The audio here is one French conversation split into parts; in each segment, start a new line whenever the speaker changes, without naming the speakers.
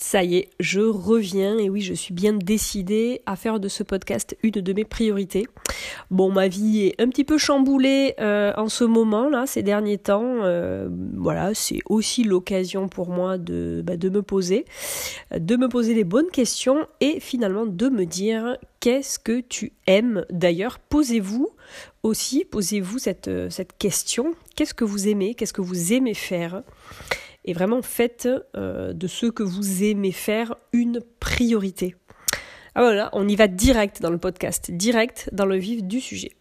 Ça y est, je reviens et oui, je suis bien décidée à faire de ce podcast une de mes priorités. Bon, ma vie est un petit peu chamboulée euh, en ce moment là, ces derniers temps. Euh, voilà, c'est aussi l'occasion pour moi de, bah, de me poser, de me poser les bonnes questions et finalement de me dire qu'est-ce que tu aimes. D'ailleurs, posez-vous aussi, posez-vous cette, cette question. Qu'est-ce que vous aimez? Qu'est-ce que vous aimez faire? Et vraiment faites euh, de ce que vous aimez faire une priorité. Ah voilà, on y va direct dans le podcast, direct dans le vif du sujet.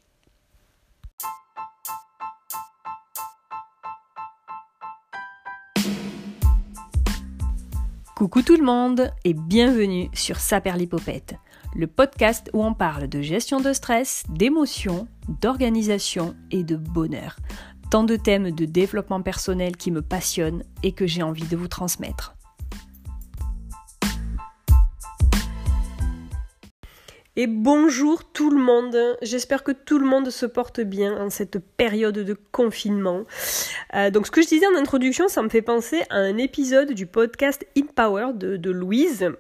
Coucou tout le monde et bienvenue sur Saperlipopette, le podcast où on parle de gestion de stress, d'émotions, d'organisation et de bonheur tant de thèmes de développement personnel qui me passionnent et que j'ai envie de vous transmettre. Et bonjour tout le monde, j'espère que tout le monde se porte bien en cette période de confinement. Euh, donc ce que je disais en introduction, ça me fait penser à un épisode du podcast In Power de, de Louise,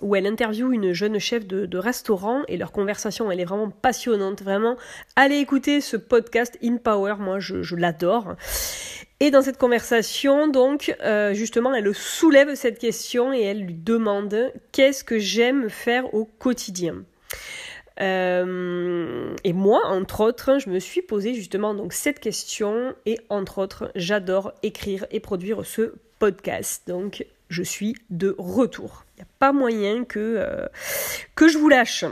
où elle interviewe une jeune chef de, restaurant et leur conversation, elle est vraiment passionnante. Vraiment, allez écouter ce podcast In Power, moi je, l'adore. Et dans cette conversation, donc, euh, justement, elle soulève cette question et elle lui demande qu'est-ce que j'aime faire au quotidien? Euh, et moi, entre autres, je me suis posé justement donc cette question et entre autres, j'adore écrire et produire ce podcast. Donc, je suis de retour. Il n'y a pas moyen que, euh, que je vous lâche.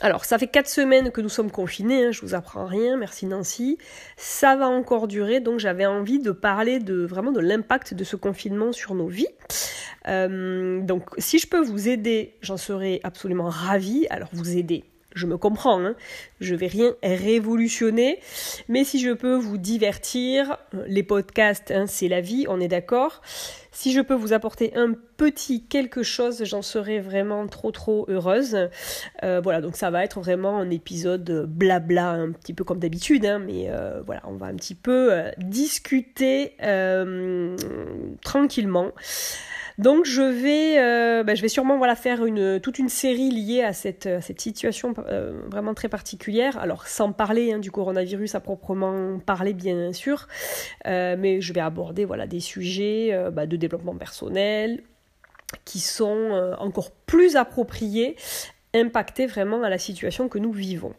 Alors, ça fait quatre semaines que nous sommes confinés, hein, je vous apprends rien, merci Nancy. Ça va encore durer, donc j'avais envie de parler de vraiment de l'impact de ce confinement sur nos vies. Euh, donc, si je peux vous aider, j'en serais absolument ravie. Alors, vous aider, je me comprends, hein. je vais rien révolutionner, mais si je peux vous divertir, les podcasts, hein, c'est la vie, on est d'accord. Si je peux vous apporter un petit quelque chose, j'en serais vraiment trop trop heureuse. Euh, voilà, donc ça va être vraiment un épisode blabla, un petit peu comme d'habitude, hein, mais euh, voilà, on va un petit peu euh, discuter tranquillement. Donc je vais, euh, bah, je vais sûrement voilà, faire une, toute une série liée à cette, cette situation euh, vraiment très particulière. Alors sans parler hein, du coronavirus à proprement parler bien sûr, euh, mais je vais aborder voilà, des sujets bah, de développement personnel qui sont encore plus appropriés, impactés vraiment à la situation que nous vivons.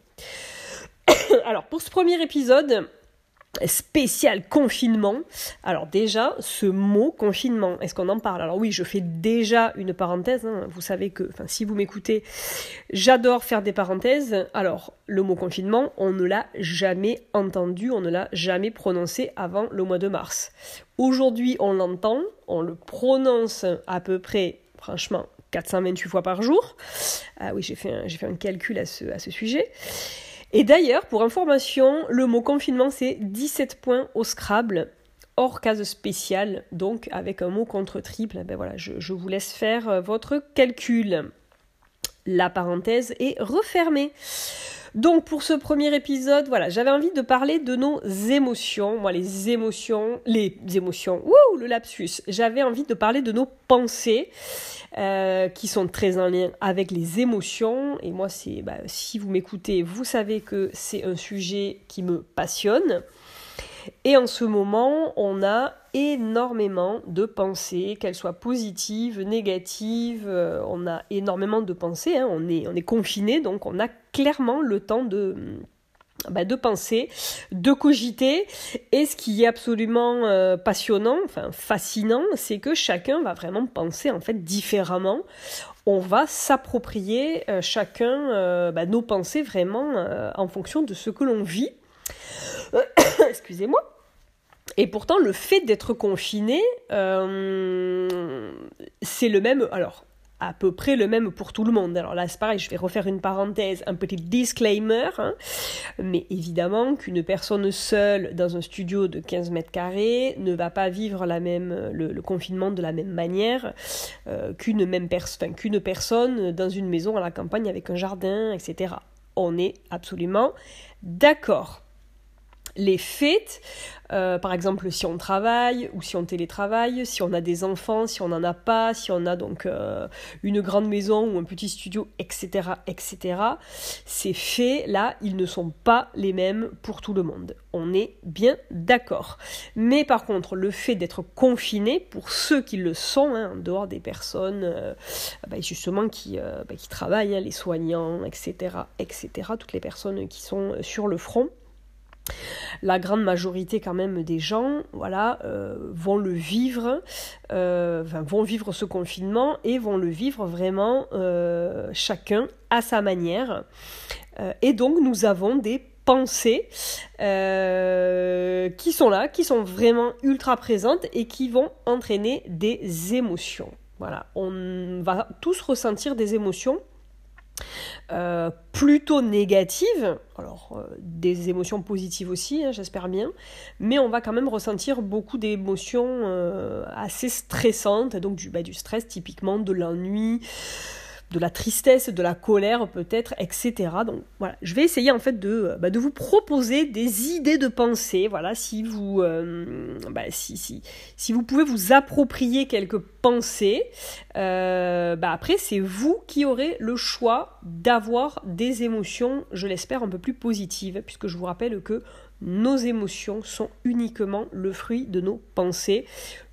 Alors pour ce premier épisode, spécial confinement. Alors déjà, ce mot confinement, est-ce qu'on en parle? Alors oui, je fais déjà une parenthèse. Hein. Vous savez que, enfin, si vous m'écoutez, j'adore faire des parenthèses. Alors, le mot confinement, on ne l'a jamais entendu, on ne l'a jamais prononcé avant le mois de mars. Aujourd'hui, on l'entend, on le prononce à peu près, franchement, 428 fois par jour. Ah oui, j'ai fait, un, fait un calcul à ce, à ce sujet. Et d'ailleurs, pour information, le mot confinement, c'est 17 points au Scrabble, hors case spéciale, donc avec un mot contre triple. Ben voilà, je, vous laisse faire euh, votre calcul. La parenthèse est refermée. Donc pour ce premier épisode, voilà, j'avais envie de parler de nos émotions. Moi, les émotions, les émotions, wouh, le lapsus. J'avais envie de parler de nos pensées. Euh, qui sont très en lien avec les émotions. Et moi, c'est, bah, si vous m'écoutez, vous savez que c'est un sujet qui me passionne. Et en ce moment, on a énormément de pensées, qu'elles soient positives, négatives. Euh, on a énormément de pensées. Hein. On est, on est confiné, donc on a clairement le temps de bah, de penser, de cogiter. Et ce qui est absolument euh, passionnant, enfin fascinant, c'est que chacun va vraiment penser en fait différemment. On va s'approprier euh, chacun euh, bah, nos pensées vraiment en fonction de ce que l'on vit. Excusez-moi. Et pourtant, le fait d'être confiné, c'est le même. Alors, à peu près le même pour tout le monde. Alors là, c'est pareil, je vais refaire une parenthèse, un petit disclaimer. Hein. Mais évidemment qu'une personne seule dans un studio de 15 mètres carrés ne va pas vivre la même, le, confinement de la même manière euh, qu'une même personne, qu'une personne dans une maison à la campagne avec un jardin, etc. On est absolument d'accord. Les faits, euh, par exemple si on travaille ou si on télétravaille, si on a des enfants, si on n'en a pas, si on a donc euh, une grande maison ou un petit studio, etc. etc. Ces faits-là, ils ne sont pas les mêmes pour tout le monde. On est bien d'accord. Mais par contre, le fait d'être confiné, pour ceux qui le sont, hein, en dehors des personnes euh, bah, justement qui, qui travaillent, hein, les soignants, etc., etc., toutes les personnes qui sont sur le front, la grande majorité quand même des gens euh, vont le vivre, euh, vont vivre ce confinement et vont le vivre vraiment euh, chacun à sa manière. et donc nous avons des pensées qui sont là, qui sont vraiment ultra présentes et qui vont entraîner des émotions. Voilà, on va tous ressentir des émotions euh, plutôt négatives, alors euh, des émotions positives aussi, hein, j'espère bien, mais on va quand même ressentir beaucoup d'émotions euh, assez stressantes, donc du, bah, du stress typiquement, de l'ennui, de la tristesse, de la colère peut-être, etc. Donc voilà, je vais essayer en fait de, bah, de vous proposer des idées de pensée. Voilà, si vous, euh, bah, si, si, si vous pouvez vous approprier quelques pensées, euh, bah, après c'est vous qui aurez le choix d'avoir des émotions, je l'espère, un peu plus positives, puisque je vous rappelle que nos émotions sont uniquement le fruit de nos pensées.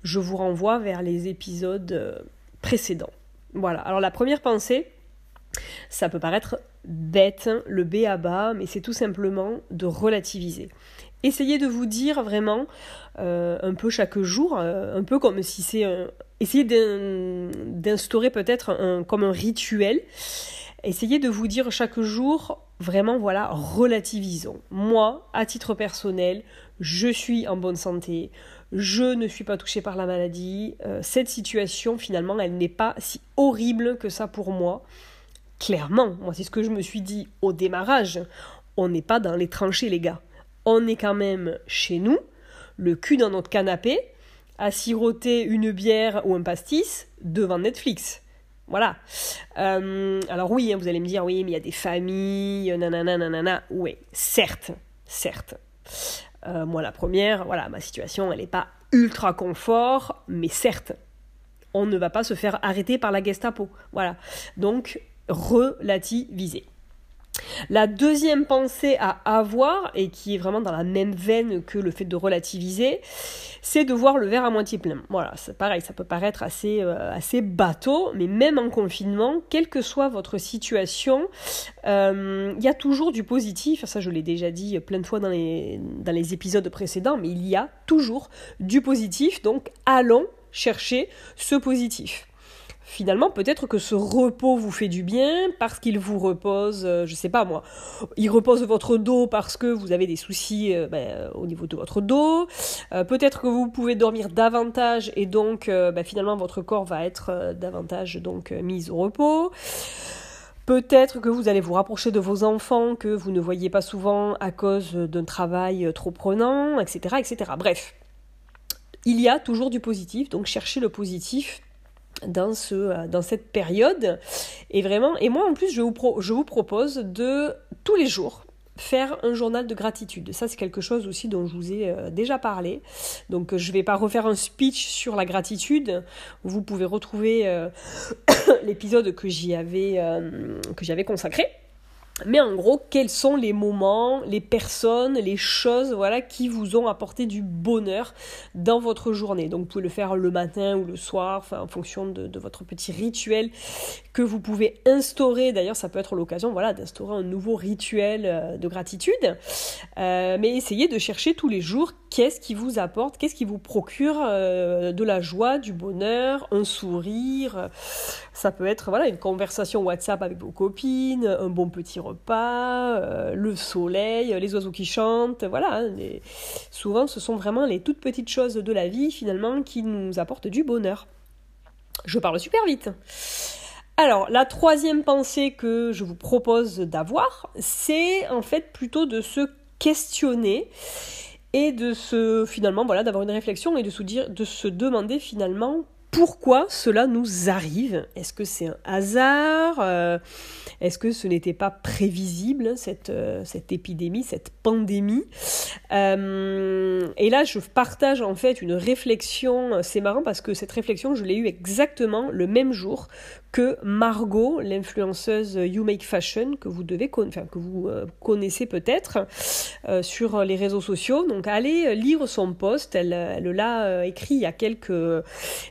Je vous renvoie vers les épisodes euh, précédents. Voilà, alors la première pensée, ça peut paraître bête, le B à bas, mais c'est tout simplement de relativiser. Essayez de vous dire vraiment euh, un peu chaque jour, euh, un peu comme si c'est un... Essayez d'instaurer peut-être comme un rituel. Essayez de vous dire chaque jour, vraiment, voilà, relativisons. Moi, à titre personnel, je suis en bonne santé, je ne suis pas touchée par la maladie, euh, cette situation finalement elle n'est pas si horrible que ça pour moi. Clairement, moi c'est ce que je me suis dit au démarrage, on n'est pas dans les tranchées les gars. On est quand même chez nous, le cul dans notre canapé, à siroter une bière ou un pastis devant Netflix. Voilà. Euh, alors oui, hein, vous allez me dire, oui, mais il y a des familles, nanana, nanana. Oui, certes, certes. Euh, moi, la première, voilà, ma situation, elle n'est pas ultra confort, mais certes, on ne va pas se faire arrêter par la Gestapo. Voilà. Donc, relativiser. La deuxième pensée à avoir, et qui est vraiment dans la même veine que le fait de relativiser, c'est de voir le verre à moitié plein. Voilà, c'est pareil, ça peut paraître assez, euh, assez bateau, mais même en confinement, quelle que soit votre situation, euh, il y a toujours du positif. Ça, je l'ai déjà dit plein de fois dans les épisodes précédents, mais il y a toujours du positif. Donc, allons chercher ce positif finalement, peut-être que ce repos vous fait du bien parce qu'il vous repose, euh, je sais pas moi, il repose votre dos parce que vous avez des soucis euh, ben, au niveau de votre dos. Euh, peut-être que vous pouvez dormir davantage et donc ben, finalement votre corps va être davantage donc mis au repos. Peut-être que vous allez vous rapprocher de vos enfants que vous ne voyez pas souvent à cause d'un travail trop prenant, etc., etc. Bref, il y a toujours du positif, donc cherchez le positif dans, ce, euh, dans cette période. Et vraiment, et moi en plus, je vous, je vous propose de tous les jours faire un journal de gratitude. Ça, c'est quelque chose aussi dont je vous ai euh, déjà parlé. Donc, je ne vais pas refaire un speech sur la gratitude. Vous pouvez retrouver euh, l'épisode que j'y avais, que j'avais consacré. Mais en gros, quels sont les moments, les personnes, les choses voilà, qui vous ont apporté du bonheur dans votre journée. Donc vous pouvez le faire le matin ou le soir, en fonction de, votre petit rituel que vous pouvez instaurer. D'ailleurs, ça peut être l'occasion voilà, d'instaurer un nouveau rituel euh, de gratitude. Euh, mais essayez de chercher tous les jours qu'est-ce qui vous apporte, qu'est-ce qui vous procure euh, de la joie, du bonheur, un sourire. Ça peut être voilà, une conversation WhatsApp avec vos copines, un bon petit repas, euh, le soleil, les oiseaux qui chantent, voilà. Hein, souvent, ce sont vraiment les toutes petites choses de la vie, finalement, qui nous apportent du bonheur. Je parle super vite. Alors, la troisième pensée que je vous propose d'avoir, c'est en fait plutôt de se questionner et de se finalement voilà d'avoir une réflexion et de se dire de se demander finalement pourquoi cela nous arrive. Est-ce que c'est un hasard euh, Est-ce que ce n'était pas prévisible, cette, euh, cette épidémie, cette pandémie? Euh, Et là, je partage en fait une réflexion, c'est marrant parce que cette réflexion, je l'ai eue exactement le même jour que Margot, l'influenceuse You Make Fashion, que vous, devez que vous connaissez peut-être sur les réseaux sociaux. Donc allez lire son post, elle l'a écrit il y a quelques...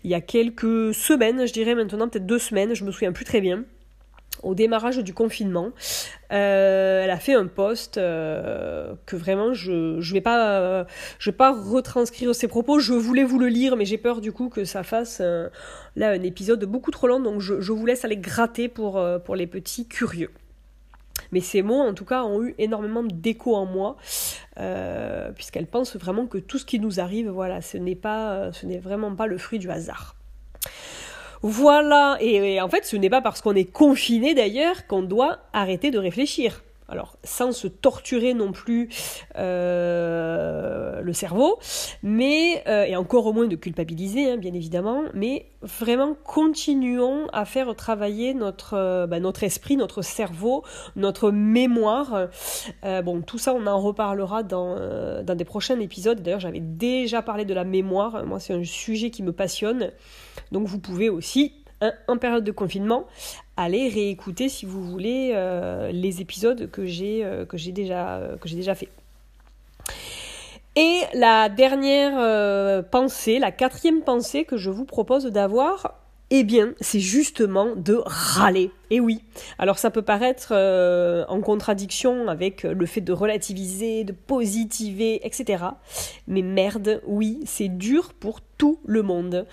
Il y a quelques semaines, je dirais maintenant, peut-être deux semaines, je me souviens plus très bien au démarrage du confinement. Euh, elle a fait un post euh, que vraiment je ne vais pas je vais retranscrire ses propos. Je voulais vous le lire, mais j'ai peur du coup que ça fasse là un épisode beaucoup trop long. Donc je, je vous laisse aller gratter pour, euh, pour les petits curieux. Mais ces mots, en tout cas, ont eu énormément d'écho en moi, puisqu'elle pense vraiment que tout ce qui nous arrive, voilà, ce n'est pas, ce n'est vraiment pas le fruit du hasard. Voilà, et, en fait ce n'est pas parce qu'on est confiné d'ailleurs qu'on doit arrêter de réfléchir. Alors, sans se torturer non plus euh, le cerveau, mais, euh, et encore moins de culpabiliser, hein, bien évidemment, mais vraiment continuons à faire travailler notre, euh, bah, esprit, notre cerveau, notre mémoire. bon, tout ça, on en reparlera dans, dans des prochains épisodes. D'ailleurs, j'avais déjà parlé de la mémoire. Moi, c'est un sujet qui me passionne. Donc, vous pouvez aussi en période de confinement, allez réécouter si vous voulez euh, les épisodes que j'ai euh, déjà euh, fait. Et la dernière pensée, la quatrième pensée que je vous propose d'avoir, eh bien, c'est justement de râler. Et oui. Alors ça peut paraître en contradiction avec le fait de relativiser, de positiver, etc. Mais merde, oui, c'est dur pour tout le monde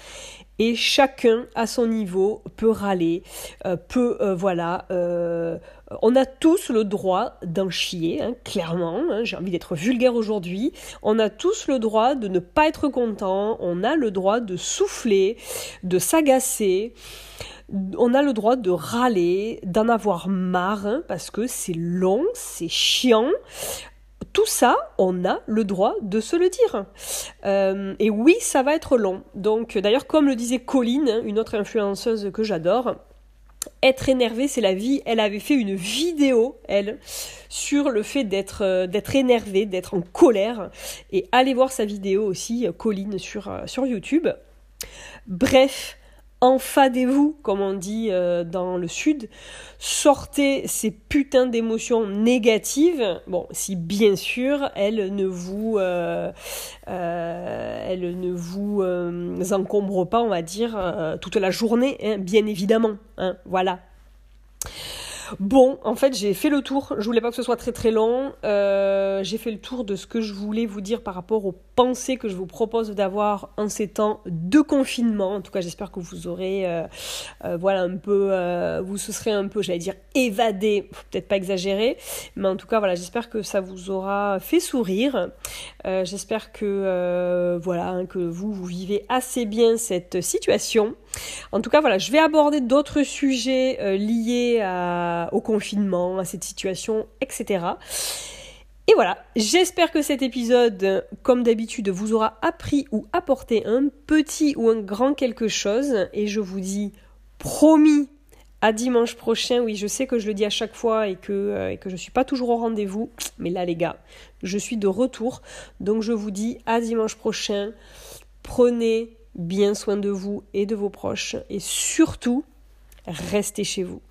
et chacun à son niveau peut râler, euh, peut euh, voilà. Euh, on a tous le droit d'en chier, hein, clairement. Hein, j'ai envie d'être vulgaire aujourd'hui. On a tous le droit de ne pas être content. On a le droit de souffler, de s'agacer. On a le droit de râler, d'en avoir marre, hein, parce que c'est long, c'est chiant tout ça, on a le droit de se le dire. Euh, et oui, ça va être long. Donc, d'ailleurs, comme le disait Colline, une autre influenceuse que j'adore, être énervé, c'est la vie. Elle avait fait une vidéo, elle, sur le fait d'être euh, d'être énervé, d'être en colère. Et allez voir sa vidéo aussi, Colline, sur, euh, sur YouTube. Bref, enfadez-vous, comme on dit euh, dans le sud, sortez ces putains d'émotions négatives, bon, si bien sûr elles ne vous, euh, euh, ne vous encombrent pas, on va dire, toute la journée, hein, bien évidemment, hein, voilà. Bon, en fait, j'ai fait le tour. Je voulais pas que ce soit très très long. Euh, j'ai fait le tour de ce que je voulais vous dire par rapport aux pensées que je vous propose d'avoir en ces temps de confinement. En tout cas, j'espère que vous aurez, euh, euh, voilà, un peu, vous se serez un peu, j'allais dire, évadé. Peut-être pas exagérer, mais en tout cas, voilà, j'espère que ça vous aura fait sourire. j'espère que, voilà, hein, que vous vous vivez assez bien cette situation. En tout cas, voilà, je vais aborder d'autres sujets liés à au confinement, à cette situation, etc. Et voilà, j'espère que cet épisode, comme d'habitude, vous aura appris ou apporté un petit ou un grand quelque chose. Et je vous dis promis à dimanche prochain. Oui, je sais que je le dis à chaque fois et que, euh, et que je ne suis pas toujours au rendez-vous. Mais là, les gars, je suis de retour. Donc je vous dis à dimanche prochain. Prenez bien soin de vous et de vos proches. Et surtout, restez chez vous.